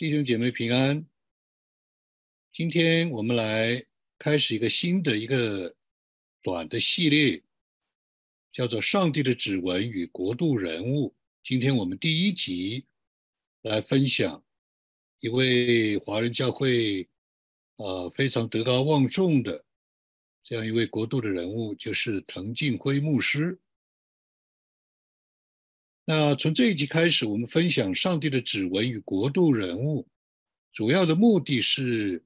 弟兄姐妹平安。今天我们来开始一个新的一个短的系列，叫做《上帝的指纹与国度人物》。今天我们第一集来分享一位华人教会呃非常德高望重的这样一位国度的人物，就是滕敬辉牧师。那从这一集开始，我们分享上帝的指纹与国度人物，主要的目的是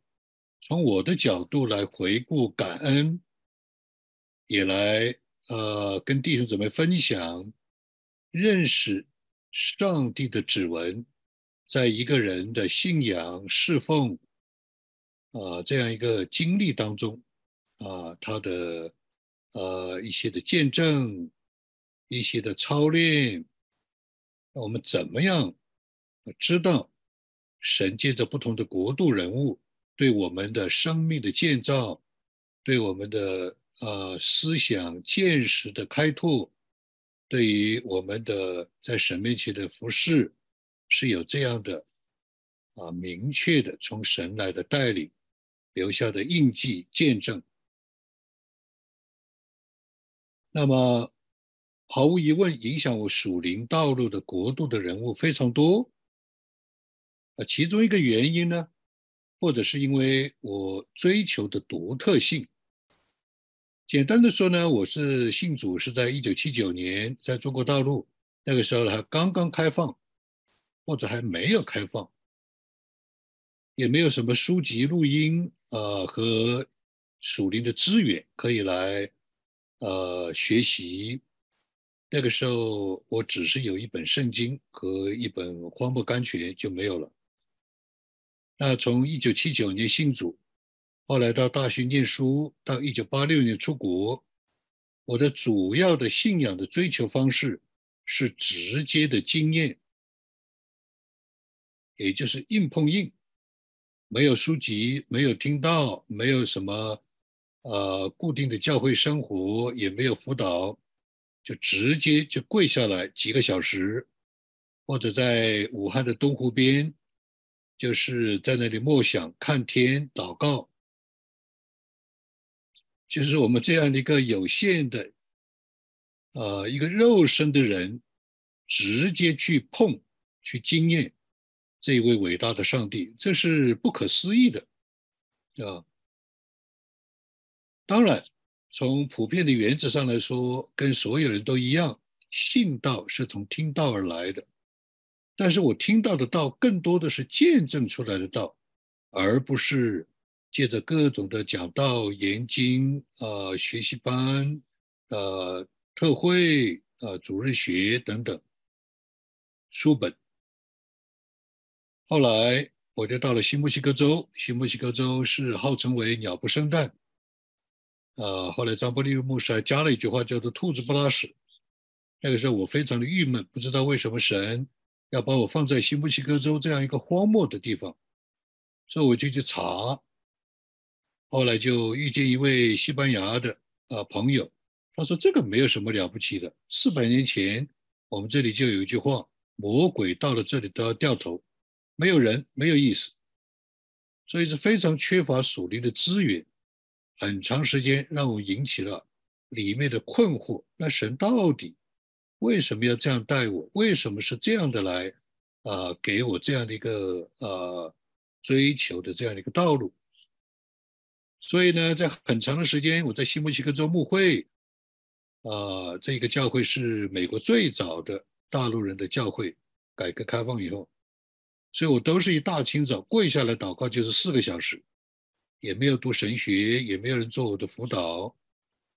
从我的角度来回顾感恩，也来呃跟弟兄姊妹分享认识上帝的指纹，在一个人的信仰侍奉啊这样一个经历当中啊他的呃一些的见证，一些的操练。那我们怎么样知道神借着不同的国度人物对我们的生命的建造，对我们的呃思想见识的开拓，对于我们的在神面前的服饰是有这样的啊明确的从神来的带领留下的印记见证？那么。毫无疑问，影响我属灵道路的国度的人物非常多。啊，其中一个原因呢，或者是因为我追求的独特性。简单的说呢，我是信主是在一九七九年在中国大陆，那个时候还刚刚开放，或者还没有开放，也没有什么书籍、录音呃和属灵的资源可以来呃学习。那个时候，我只是有一本圣经和一本《荒漠甘泉》就没有了。那从一九七九年信主，后来到大学念书，到一九八六年出国，我的主要的信仰的追求方式是直接的经验，也就是硬碰硬，没有书籍，没有听到，没有什么呃固定的教会生活，也没有辅导。就直接就跪下来几个小时，或者在武汉的东湖边，就是在那里默想、看天、祷告，就是我们这样的一个有限的，呃，一个肉身的人，直接去碰、去经验这一位伟大的上帝，这是不可思议的，啊，当然。从普遍的原则上来说，跟所有人都一样，信道是从听道而来的。但是我听到的道，更多的是见证出来的道，而不是借着各种的讲道、研经、呃学习班、呃特会、呃主任学等等书本。后来我就到了新墨西哥州，新墨西哥州是号称为鸟不生蛋。呃，后来张伯利牧师还加了一句话，叫做“兔子不拉屎”。那个时候我非常的郁闷，不知道为什么神要把我放在新墨西哥州这样一个荒漠的地方，所以我就去查。后来就遇见一位西班牙的呃朋友，他说这个没有什么了不起的，四百年前我们这里就有一句话：“魔鬼到了这里都要掉头，没有人，没有意思。”所以是非常缺乏属灵的资源。很长时间让我引起了里面的困惑。那神到底为什么要这样待我？为什么是这样的来啊给我这样的一个呃追求的这样的一个道路？所以呢，在很长的时间，我在新墨西哥州牧会啊，这个教会是美国最早的大陆人的教会，改革开放以后，所以我都是一大清早跪下来祷告，就是四个小时。也没有读神学，也没有人做我的辅导。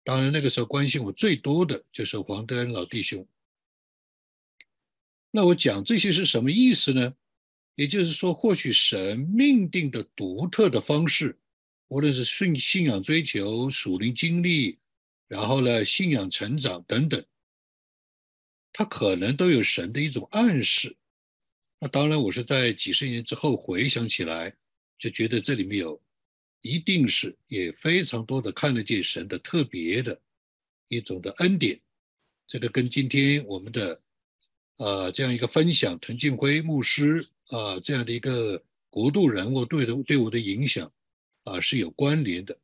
当然，那个时候关心我最多的就是黄德恩老弟兄。那我讲这些是什么意思呢？也就是说，或许神命定的独特的方式，无论是信信仰追求、属灵经历，然后呢，信仰成长等等，它可能都有神的一种暗示。那当然，我是在几十年之后回想起来，就觉得这里面有。一定是也非常多的看得见神的特别的一种的恩典，这个跟今天我们的呃这样一个分享，滕敬辉牧师啊这样的一个国度人物对的对我的影响啊是有关联的。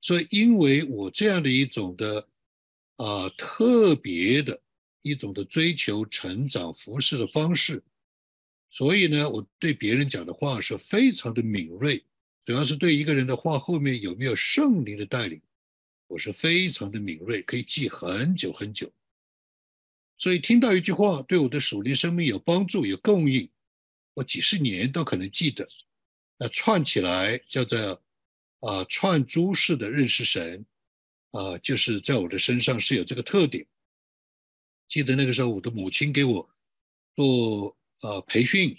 所以，因为我这样的一种的啊特别的一种的追求成长服饰的方式，所以呢，我对别人讲的话是非常的敏锐，主要是对一个人的话后面有没有圣灵的带领，我是非常的敏锐，可以记很久很久。所以听到一句话对我的属灵生命有帮助、有供应，我几十年都可能记得。那串起来叫做。啊，串珠式的认识神，啊，就是在我的身上是有这个特点。记得那个时候，我的母亲给我做呃培训，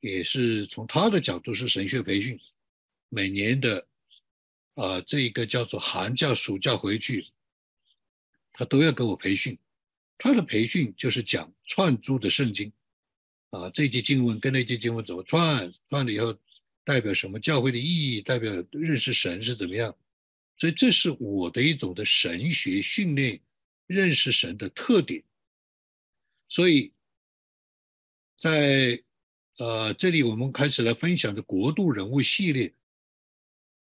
也是从他的角度是神学培训，每年的啊这一个叫做寒假、暑假回去，他都要给我培训。他的培训就是讲串珠的圣经，啊，这节经文跟那节经文怎么串，串了以后。代表什么教会的意义？代表认识神是怎么样？所以这是我的一种的神学训练，认识神的特点。所以，在呃这里我们开始来分享的国度人物系列，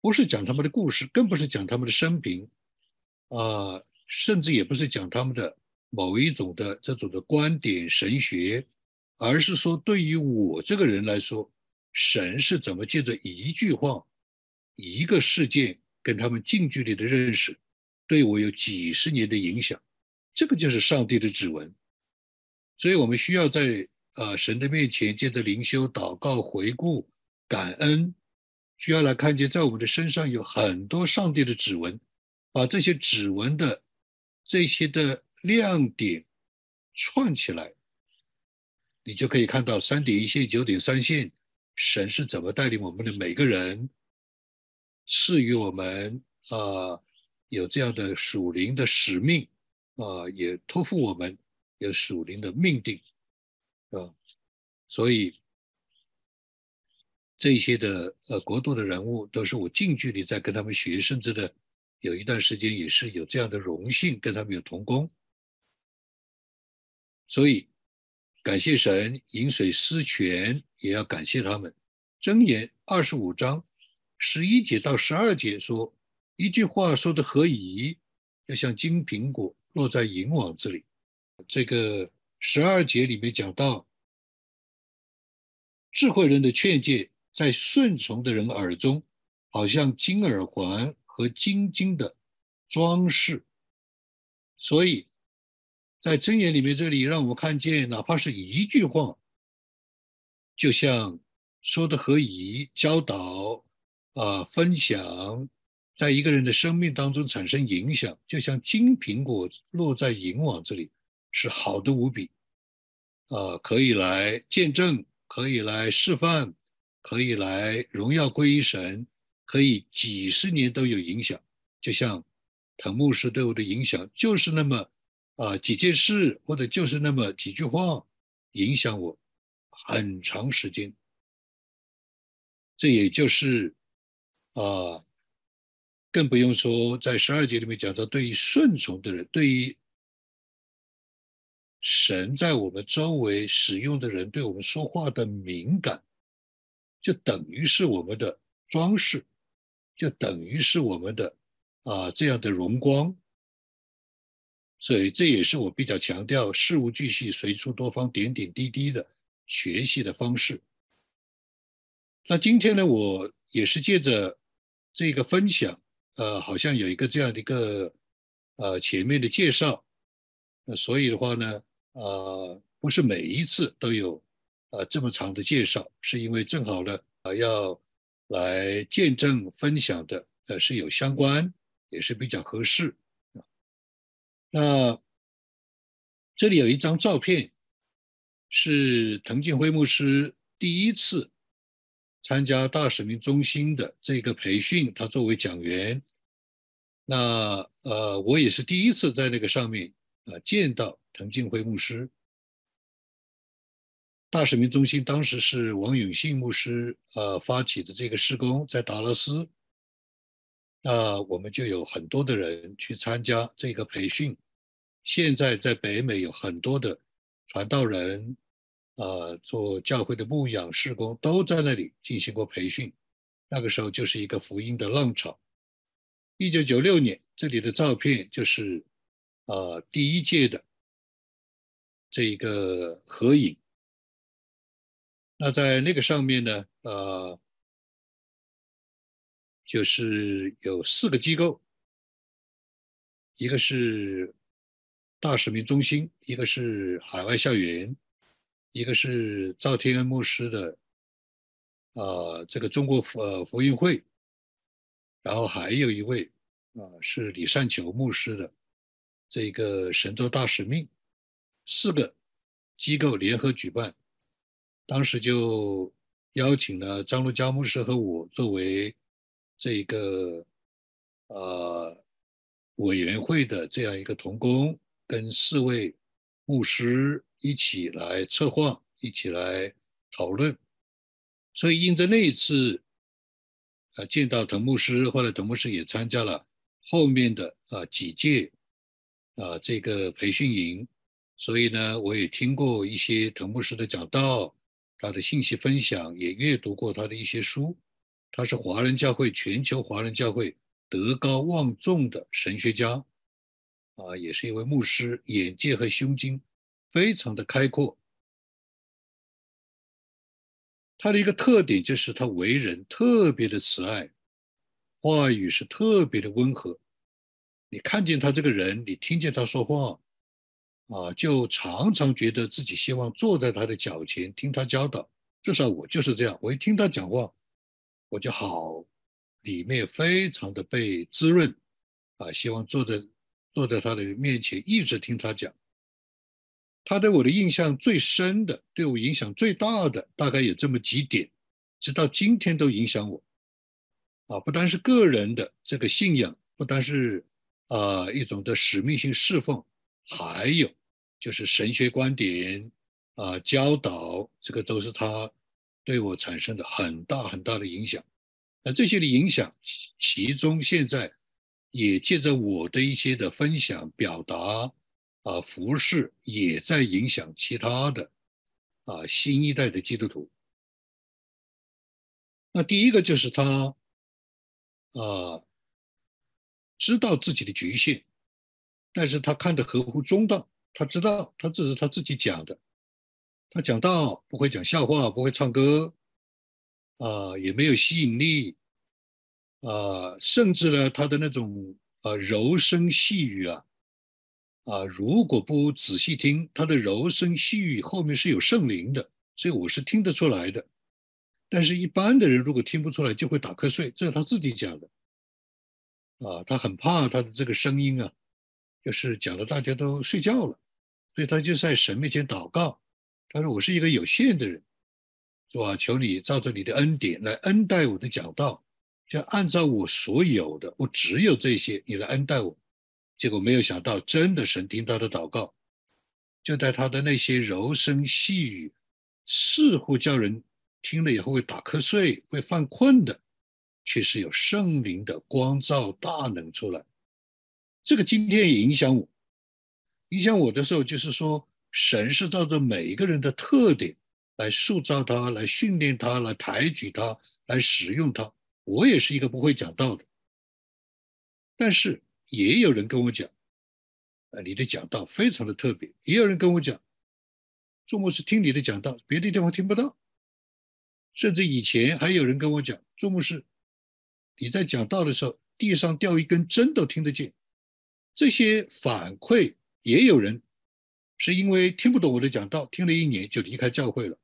不是讲他们的故事，更不是讲他们的生平，啊，甚至也不是讲他们的某一种的这种的观点神学，而是说对于我这个人来说。神是怎么借着一句话、一个事件跟他们近距离的认识，对我有几十年的影响？这个就是上帝的指纹。所以我们需要在呃神的面前，借着灵修、祷告、回顾、感恩，需要来看见在我们的身上有很多上帝的指纹，把这些指纹的这些的亮点串起来，你就可以看到三点一线、九点三线。神是怎么带领我们的每个人，赐予我们啊有这样的属灵的使命啊，也托付我们有属灵的命定，所以这些的呃国度的人物都是我近距离在跟他们学，甚至的有一段时间也是有这样的荣幸跟他们有同工，所以。感谢神，饮水思泉，也要感谢他们。箴言二十五章十一节到十二节说，一句话说的何以？要像金苹果落在银网子里。这个十二节里面讲到，智慧人的劝诫在顺从的人耳中，好像金耳环和金金的装饰。所以。在箴言里面，这里让我们看见，哪怕是一句话，就像说的何以教导啊，分享，在一个人的生命当中产生影响，就像金苹果落在银网这里，是好的无比啊，可以来见证，可以来示范，可以来荣耀归于神，可以几十年都有影响。就像藤牧师对我的影响，就是那么。啊，几件事或者就是那么几句话，影响我很长时间。这也就是啊，更不用说在十二节里面讲到，对于顺从的人，对于神在我们周围使用的人，对我们说话的敏感，就等于是我们的装饰，就等于是我们的啊这样的荣光。所以这也是我比较强调事无巨细、随处多方、点点滴滴的学习的方式。那今天呢，我也是借着这个分享，呃，好像有一个这样的一个呃前面的介绍，那所以的话呢，呃，不是每一次都有呃这么长的介绍，是因为正好呢，呃，要来见证分享的，呃，是有相关，也是比较合适。那这里有一张照片，是滕建辉牧师第一次参加大使命中心的这个培训，他作为讲员。那呃，我也是第一次在那个上面啊见到滕建辉牧师。大使命中心当时是王永信牧师呃发起的这个施工，在达拉斯，那我们就有很多的人去参加这个培训。现在在北美有很多的传道人啊做教会的牧养事工，都在那里进行过培训。那个时候就是一个福音的浪潮。一九九六年，这里的照片就是呃第一届的这一个合影。那在那个上面呢，呃，就是有四个机构，一个是大使命中心，一个是海外校园，一个是赵天恩牧师的，啊，这个中国福呃福音会，然后还有一位啊是李善球牧师的这个神州大使命，四个机构联合举办。当时就邀请了张路佳牧师和我作为这个呃委员会的这样一个同工，跟四位牧师一起来策划，一起来讨论。所以因着那一次啊见到滕牧师，后来滕牧师也参加了后面的啊几届啊这个培训营，所以呢我也听过一些藤牧师的讲道。他的信息分享也阅读过他的一些书，他是华人教会全球华人教会德高望重的神学家，啊，也是一位牧师，眼界和胸襟非常的开阔。他的一个特点就是他为人特别的慈爱，话语是特别的温和。你看见他这个人，你听见他说话。啊，就常常觉得自己希望坐在他的脚前听他教导，至少我就是这样。我一听他讲话，我就好，里面非常的被滋润，啊，希望坐在坐在他的面前一直听他讲。他对我的印象最深的，对我影响最大的，大概有这么几点，直到今天都影响我。啊，不单是个人的这个信仰，不单是啊一种的使命性侍奉。还有就是神学观点啊，教导这个都是他对我产生的很大很大的影响。那这些的影响，其中现在也借着我的一些的分享、表达啊、服饰，也在影响其他的啊新一代的基督徒。那第一个就是他啊，知道自己的局限。但是他看得合乎中道，他知道他这是他自己讲的，他讲道不会讲笑话，不会唱歌，啊，也没有吸引力，啊，甚至呢，他的那种啊柔声细语啊，啊，如果不仔细听，他的柔声细语后面是有圣灵的，所以我是听得出来的。但是，一般的人如果听不出来，就会打瞌睡，这是他自己讲的，啊，他很怕他的这个声音啊。就是讲了，大家都睡觉了，所以他就在神面前祷告。他说：“我是一个有限的人，是吧？求你照着你的恩典来恩待我的讲道，就按照我所有的，我只有这些，你来恩待我。”结果没有想到，真的神听他的祷告，就在他的那些柔声细语，似乎叫人听了以后会打瞌睡、会犯困的，却是有圣灵的光照大能出来。这个今天也影响我，影响我的时候，就是说，神是照着每一个人的特点来塑造他，来训练他，来抬举他，来使用他。我也是一个不会讲道的，但是也有人跟我讲，啊，你的讲道非常的特别。也有人跟我讲，周末是听你的讲道，别的地方听不到。甚至以前还有人跟我讲，周末是你在讲道的时候，地上掉一根针都听得见。这些反馈也有人是因为听不懂我的讲道，听了一年就离开教会了。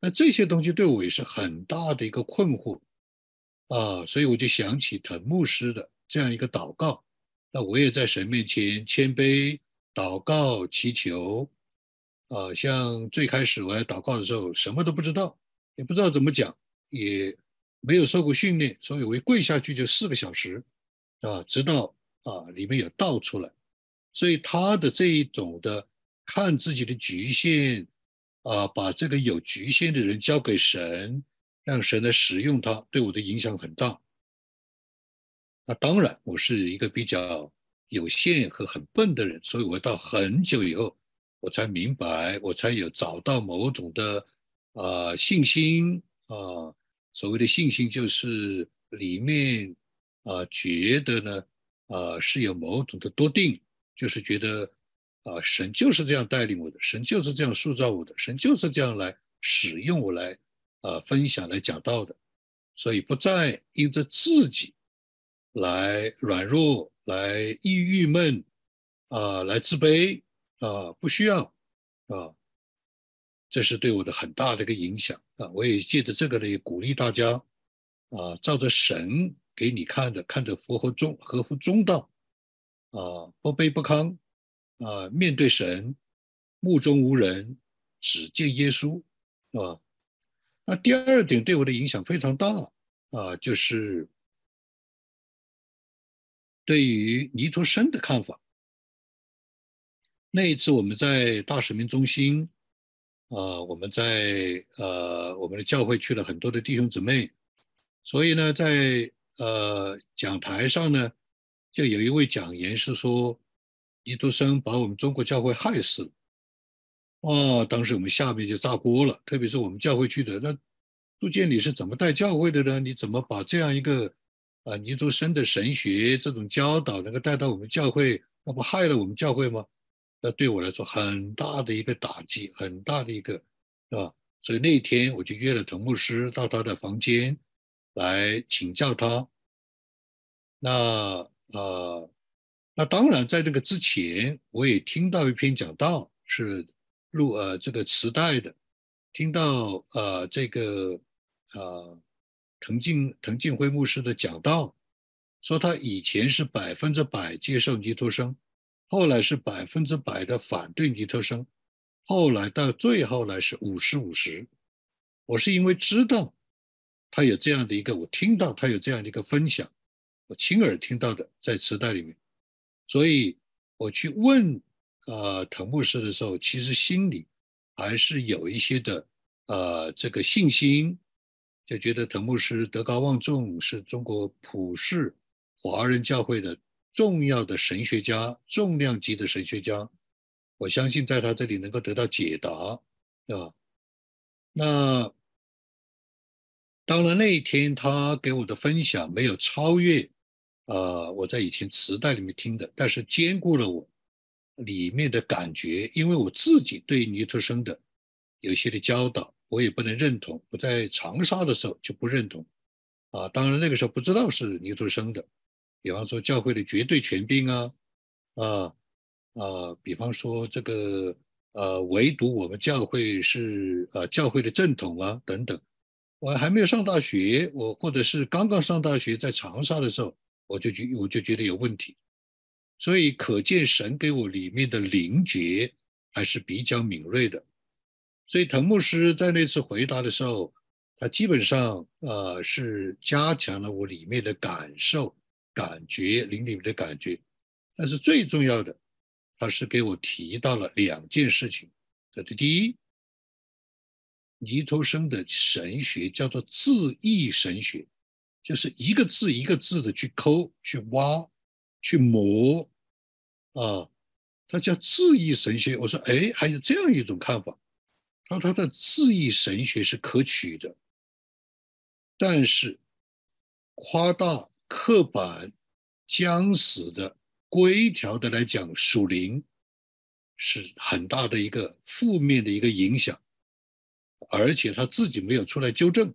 那这些东西对我也是很大的一个困惑啊，所以我就想起藤牧师的这样一个祷告。那我也在神面前谦卑祷告祈求啊，像最开始我来祷告的时候，什么都不知道，也不知道怎么讲，也没有受过训练，所以我一跪下去就四个小时啊，直到。啊，里面有倒出来，所以他的这一种的看自己的局限，啊，把这个有局限的人交给神，让神来使用他，对我的影响很大。那当然，我是一个比较有限和很笨的人，所以我到很久以后，我才明白，我才有找到某种的啊信心啊。所谓的信心，就是里面啊觉得呢啊是有某种的多定，就是觉得啊神就是这样带领我的，神就是这样塑造我的，神就是这样来使用我来啊分享来讲道的，所以不再因着自己来软弱、来抑郁闷啊、来自卑啊，不需要啊。这是对我的很大的一个影响啊！我也借着这个呢，也鼓励大家啊，照着神给你看的，看着符合中合乎中道啊，不卑不亢啊，面对神目中无人，只见耶稣，是吧？那第二点对我的影响非常大啊，就是对于尼托生的看法。那一次我们在大使命中心。啊，我们在呃我们的教会去了很多的弟兄姊妹，所以呢，在呃讲台上呢，就有一位讲员是说，尼徒生把我们中国教会害死了。啊，当时我们下面就炸锅了，特别是我们教会去的，那朱建你是怎么带教会的呢？你怎么把这样一个啊尼徒生的神学这种教导能够带到我们教会，那不害了我们教会吗？那对我来说很大的一个打击，很大的一个，是吧？所以那天我就约了滕牧师到他的房间来请教他。那呃，那当然在这个之前，我也听到一篇讲道是录呃这个磁带的，听到呃这个呃滕敬滕敬辉牧师的讲道，说他以前是百分之百接受尼托生。后来是百分之百的反对尼特生，后来到最后来是五十五十。我是因为知道他有这样的一个，我听到他有这样的一个分享，我亲耳听到的在磁带里面，所以我去问呃藤牧师的时候，其实心里还是有一些的呃这个信心，就觉得藤牧师德高望重，是中国普世华人教会的。重要的神学家，重量级的神学家，我相信在他这里能够得到解答，啊，那当然那一天他给我的分享没有超越，呃，我在以前磁带里面听的，但是兼顾了我里面的感觉，因为我自己对尼特生的有些的教导，我也不能认同。我在长沙的时候就不认同，啊，当然那个时候不知道是尼特生的。比方说教会的绝对权柄啊，啊啊，比方说这个呃，唯独我们教会是呃教会的正统啊等等。我还没有上大学，我或者是刚刚上大学在长沙的时候，我就觉我就觉得有问题。所以可见神给我里面的灵觉还是比较敏锐的。所以滕牧师在那次回答的时候，他基本上呃是加强了我里面的感受。感觉灵里面的感觉，但是最重要的，他是给我提到了两件事情。这的第一，尼托生的神学叫做字义神学，就是一个字一个字的去抠、去挖、去磨，啊，他叫字义神学。我说，哎，还有这样一种看法。他说他的字义神学是可取的，但是夸大。刻板、僵死的、规条的来讲，属灵是很大的一个负面的一个影响，而且他自己没有出来纠正，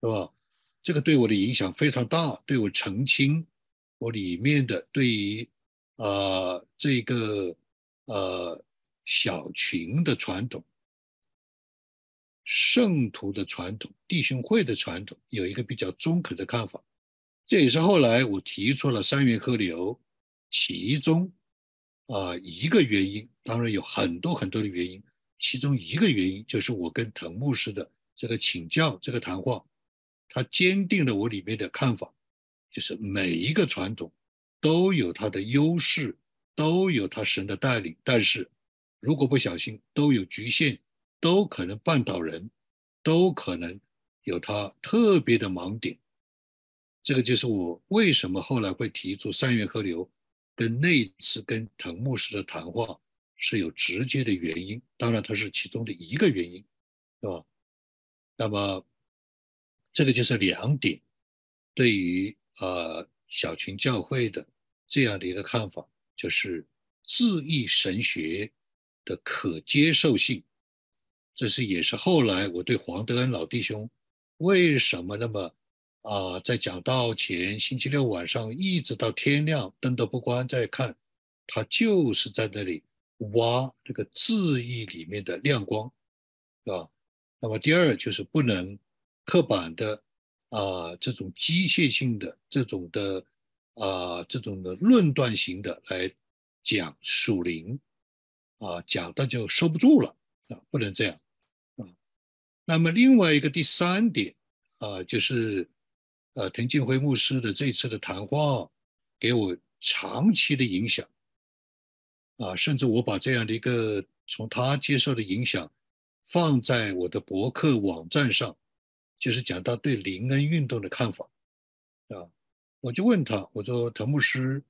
是吧？这个对我的影响非常大，对我澄清我里面的对于啊这个呃小群的传统、圣徒的传统、弟兄会的传统有一个比较中肯的看法。这也是后来我提出了三元河流，其中啊一个原因，当然有很多很多的原因，其中一个原因就是我跟滕牧师的这个请教这个谈话，他坚定了我里面的看法，就是每一个传统都有它的优势，都有他神的带领，但是如果不小心都有局限，都可能绊倒人，都可能有他特别的盲点。这个就是我为什么后来会提出三元河流，跟那次跟藤牧师的谈话是有直接的原因，当然它是其中的一个原因，是吧？那么这个就是两点，对于呃小群教会的这样的一个看法，就是自义神学的可接受性，这是也是后来我对黄德恩老弟兄为什么那么啊在讲道前星期六晚上一直到天亮灯都不关在看，他就是在那里挖这个字义里面的亮光，是吧？那么第二就是不能刻板的啊这种机械性的这种的啊这种的论断型的来讲属灵啊讲的就收不住了啊不能这样啊。那么另外一个第三点啊就是呃滕敬辉牧师的这次的谈话给我长期的影响啊甚至我把这样的一个从他接受的影响。放在我的博客网站上，就是讲他对林恩运动的看法啊。我就问他，我说滕牧师，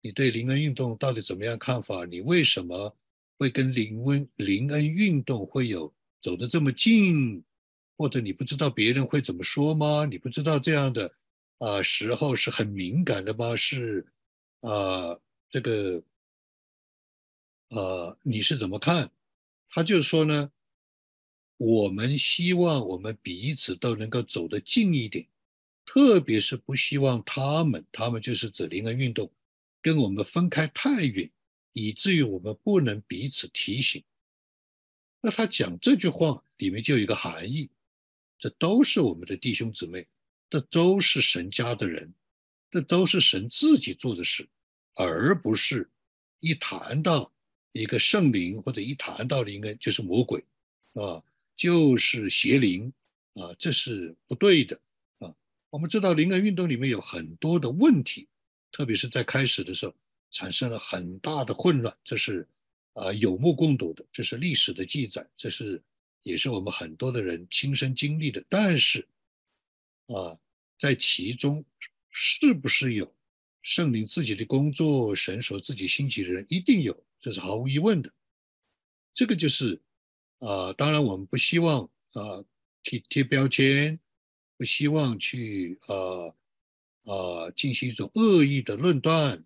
你对林恩运动到底怎么样看法？你为什么会跟林恩林恩运动会有走得这么近？或者你不知道别人会怎么说吗？你不知道这样的啊时候是很敏感的吗？是啊，这个呃，你是怎么看？他就说呢。我们希望我们彼此都能够走得近一点，特别是不希望他们，他们就是指灵恩运动，跟我们分开太远，以至于我们不能彼此提醒。那他讲这句话里面就有一个含义，这都是我们的弟兄姊妹，这都是神家的人，这都是神自己做的事，而不是一谈到一个圣灵或者一谈到灵恩就是魔鬼，啊。就是邪灵啊，这是不对的啊！我们知道灵恩运动里面有很多的问题，特别是在开始的时候产生了很大的混乱，这是啊有目共睹的，这是历史的记载，这是也是我们很多的人亲身经历的。但是啊，在其中是不是有圣灵自己的工作，神所自己兴起的人一定有，这是毫无疑问的。这个就是。啊，当然我们不希望啊贴贴标签，不希望去啊啊进行一种恶意的论断。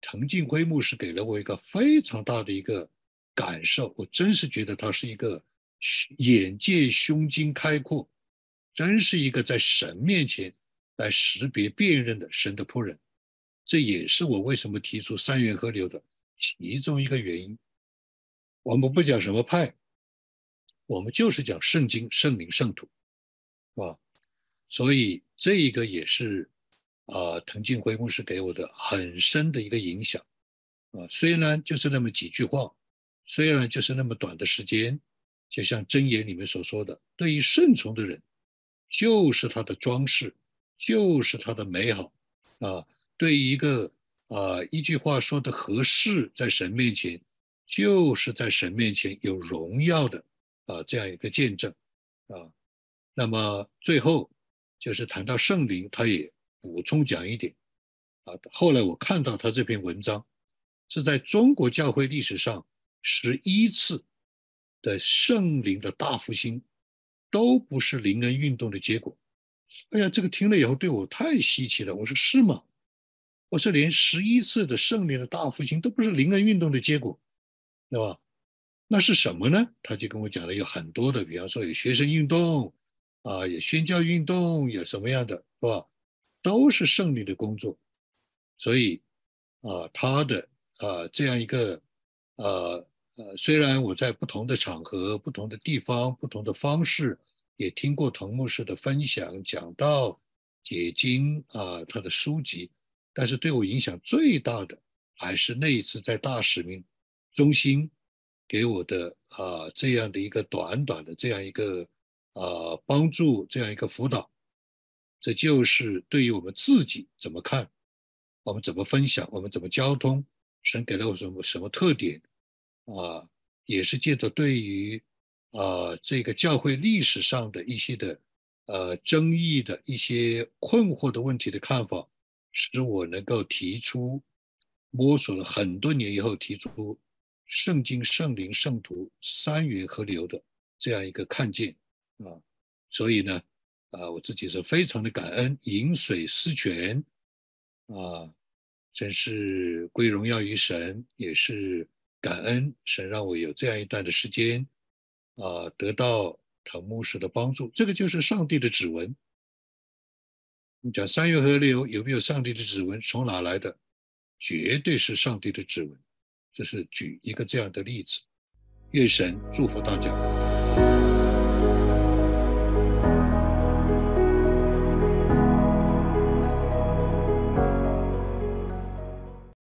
滕敬辉牧师给了我一个非常大的一个感受，我真是觉得他是一个眼界胸襟开阔，真是一个在神面前来识别辨认的神的仆人。这也是我为什么提出三元河流的其中一个原因。我们不讲什么派。我们就是讲圣经、圣灵、圣徒，是吧？所以这一个也是啊，滕敬辉牧师给我的很深的一个影响啊。虽然就是那么几句话，虽然就是那么短的时间，就像箴言里面所说的，对于顺从的人，就是他的装饰，就是他的美好啊。对于一个啊一句话说的合适，在神面前，就是在神面前有荣耀的。啊，这样一个见证，啊，那么最后就是谈到圣灵，他也补充讲一点，啊，后来我看到他这篇文章是在中国教会历史上十一次的圣灵的大复兴，都不是灵恩运动的结果。哎呀，这个听了以后对我太稀奇了。我说是吗？我说连十一次的圣灵的大复兴都不是灵恩运动的结果，对吧？那是什么呢？他就跟我讲了有很多的，比方说有学生运动，啊，有宣教运动，有什么样的，是吧？都是胜利的工作。所以，啊，他的啊这样一个，呃呃，虽然我在不同的场合、不同的地方、不同的方式，也听过滕牧师的分享、讲道、解经啊，他的书籍，但是对我影响最大的，还是那一次在大使命中心。给我的啊这样的一个短短的这样一个啊帮助，这样一个辅导，这就是对于我们自己怎么看，我们怎么分享，我们怎么交通，神给了我什么什么特点啊，也是借着对于啊这个教会历史上的一些的呃争议的一些困惑的问题的看法，使我能够提出摸索了很多年以后提出。圣经、圣灵、圣徒三元合流的这样一个看见啊，所以呢，啊，我自己是非常的感恩，饮水思泉啊，真是归荣耀于神，也是感恩神让我有这样一段的时间啊，得到唐牧师的帮助，这个就是上帝的指纹。你讲三月河流有没有上帝的指纹？从哪来的？绝对是上帝的指纹。这是举一个这样的例子。愿神祝福大家。